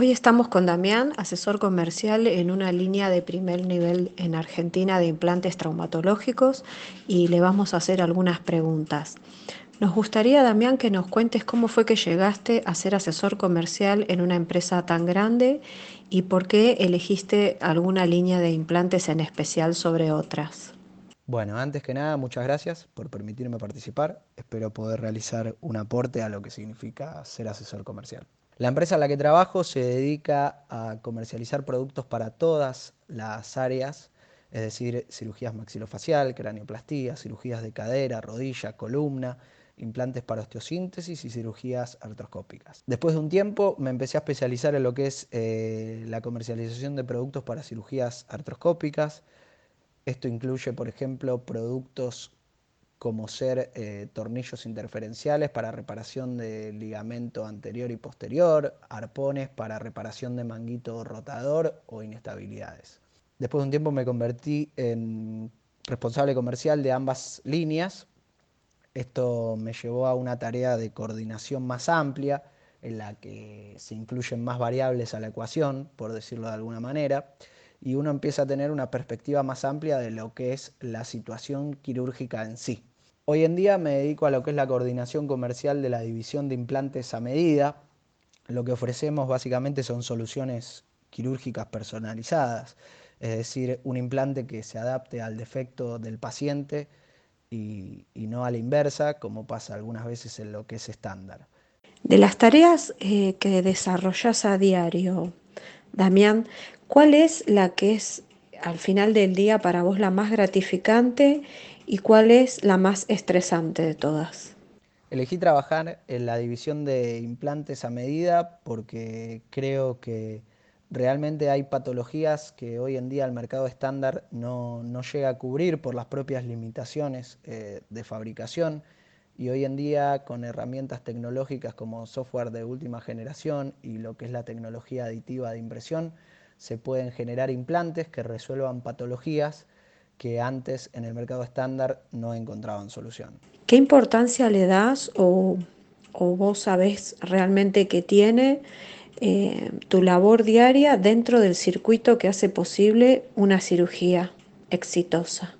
Hoy estamos con Damián, asesor comercial en una línea de primer nivel en Argentina de implantes traumatológicos y le vamos a hacer algunas preguntas. Nos gustaría, Damián, que nos cuentes cómo fue que llegaste a ser asesor comercial en una empresa tan grande y por qué elegiste alguna línea de implantes en especial sobre otras. Bueno, antes que nada, muchas gracias por permitirme participar. Espero poder realizar un aporte a lo que significa ser asesor comercial. La empresa en la que trabajo se dedica a comercializar productos para todas las áreas, es decir, cirugías maxilofacial, cranioplastía, cirugías de cadera, rodilla, columna, implantes para osteosíntesis y cirugías artroscópicas. Después de un tiempo me empecé a especializar en lo que es eh, la comercialización de productos para cirugías artroscópicas. Esto incluye, por ejemplo, productos como ser eh, tornillos interferenciales para reparación de ligamento anterior y posterior, arpones para reparación de manguito rotador o inestabilidades. Después de un tiempo me convertí en responsable comercial de ambas líneas. Esto me llevó a una tarea de coordinación más amplia, en la que se incluyen más variables a la ecuación, por decirlo de alguna manera, y uno empieza a tener una perspectiva más amplia de lo que es la situación quirúrgica en sí. Hoy en día me dedico a lo que es la coordinación comercial de la división de implantes a medida. Lo que ofrecemos básicamente son soluciones quirúrgicas personalizadas, es decir, un implante que se adapte al defecto del paciente y, no a la inversa, como pasa algunas veces en lo que es estándar. De las tareas eh, que desarrollas a diario, Damián, ¿cuál es la que es al final del día para vos la más gratificante ¿Y cuál es la más estresante de todas? Elegí trabajar en la división de implantes a medida porque creo que realmente hay patologías que hoy en día el mercado estándar no, llega a cubrir por las propias limitaciones eh, de fabricación y hoy en día con herramientas tecnológicas como software de última generación y lo que es la tecnología aditiva de impresión se pueden generar implantes que resuelvan patologías que antes en el mercado estándar no encontraban solución. ¿Qué importancia le das o, vos sabés realmente que tiene eh, tu labor diaria dentro del circuito que hace posible una cirugía exitosa?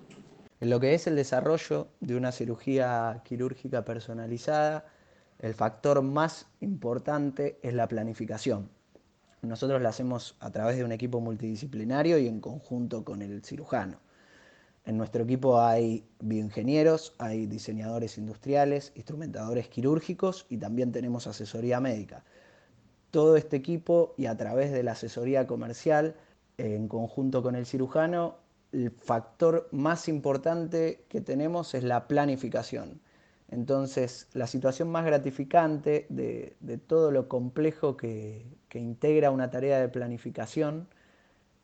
En lo que es el desarrollo de una cirugía quirúrgica personalizada, el factor más importante es la planificación. Nosotros la hacemos a través de un equipo multidisciplinario y en conjunto con el cirujano. En nuestro equipo hay bioingenieros, hay diseñadores industriales, instrumentadores quirúrgicos y también tenemos asesoría médica. Todo este equipo y a través de la asesoría comercial, en conjunto con el cirujano, el factor más importante que tenemos es la planificación. Entonces, la situación más gratificante de, todo lo complejo que integra una tarea de planificación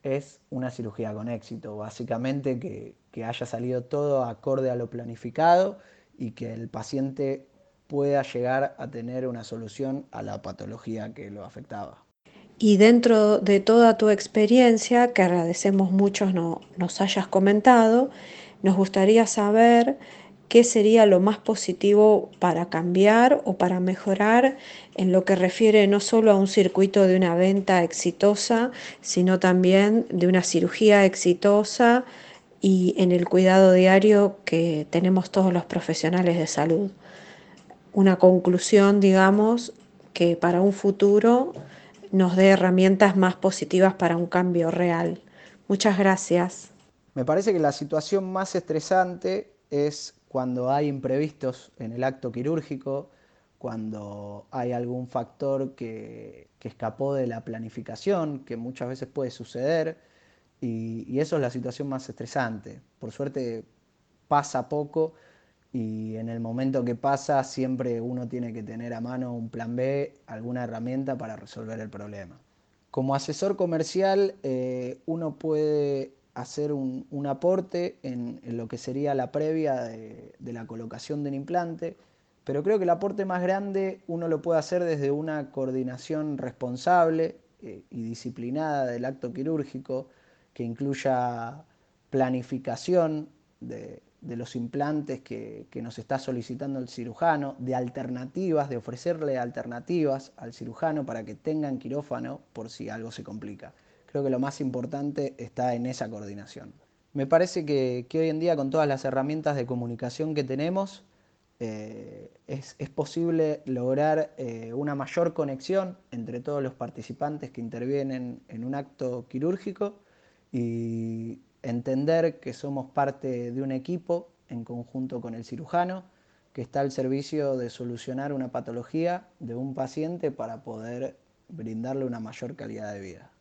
es una cirugía con éxito, básicamente que, haya salido todo acorde a lo planificado y que el paciente pueda llegar a tener una solución a la patología que lo afectaba. Y dentro de toda tu experiencia, que agradecemos mucho no, nos hayas comentado, nos gustaría saber qué sería lo más positivo para cambiar o para mejorar en lo que refiere no solo a un circuito de una venta exitosa, sino también de una cirugía exitosa y en el cuidado diario que tenemos todos los profesionales de salud. Una conclusión, digamos, que para un futuro nos dé herramientas más positivas para un cambio real. Muchas gracias. Me parece que la situación más estresante es cuando hay imprevistos en el acto quirúrgico, cuando hay algún factor que, escapó de la planificación, que muchas veces puede suceder, y, y, eso es la situación más estresante. Por suerte pasa poco y en el momento que pasa siempre uno tiene que tener a mano un plan B, alguna herramienta para resolver el problema. Como asesor comercial eh, uno puede hacer un, aporte en, lo que sería la previa de, la colocación del implante, pero creo que el aporte más grande uno lo puede hacer desde una coordinación responsable eh, y disciplinada del acto quirúrgico, que incluya planificación de, los implantes que, que, nos está solicitando el cirujano, de alternativas, de ofrecerle alternativas al cirujano para que tengan quirófano por si algo se complica. Creo que lo más importante está en esa coordinación. Me parece que, hoy en día con todas las herramientas de comunicación que tenemos, eh, es, es, posible lograr eh, una mayor conexión entre todos los participantes que intervienen en un acto quirúrgico y entender que somos parte de un equipo en conjunto con el cirujano que está al servicio de solucionar una patología de un paciente para poder brindarle una mayor calidad de vida.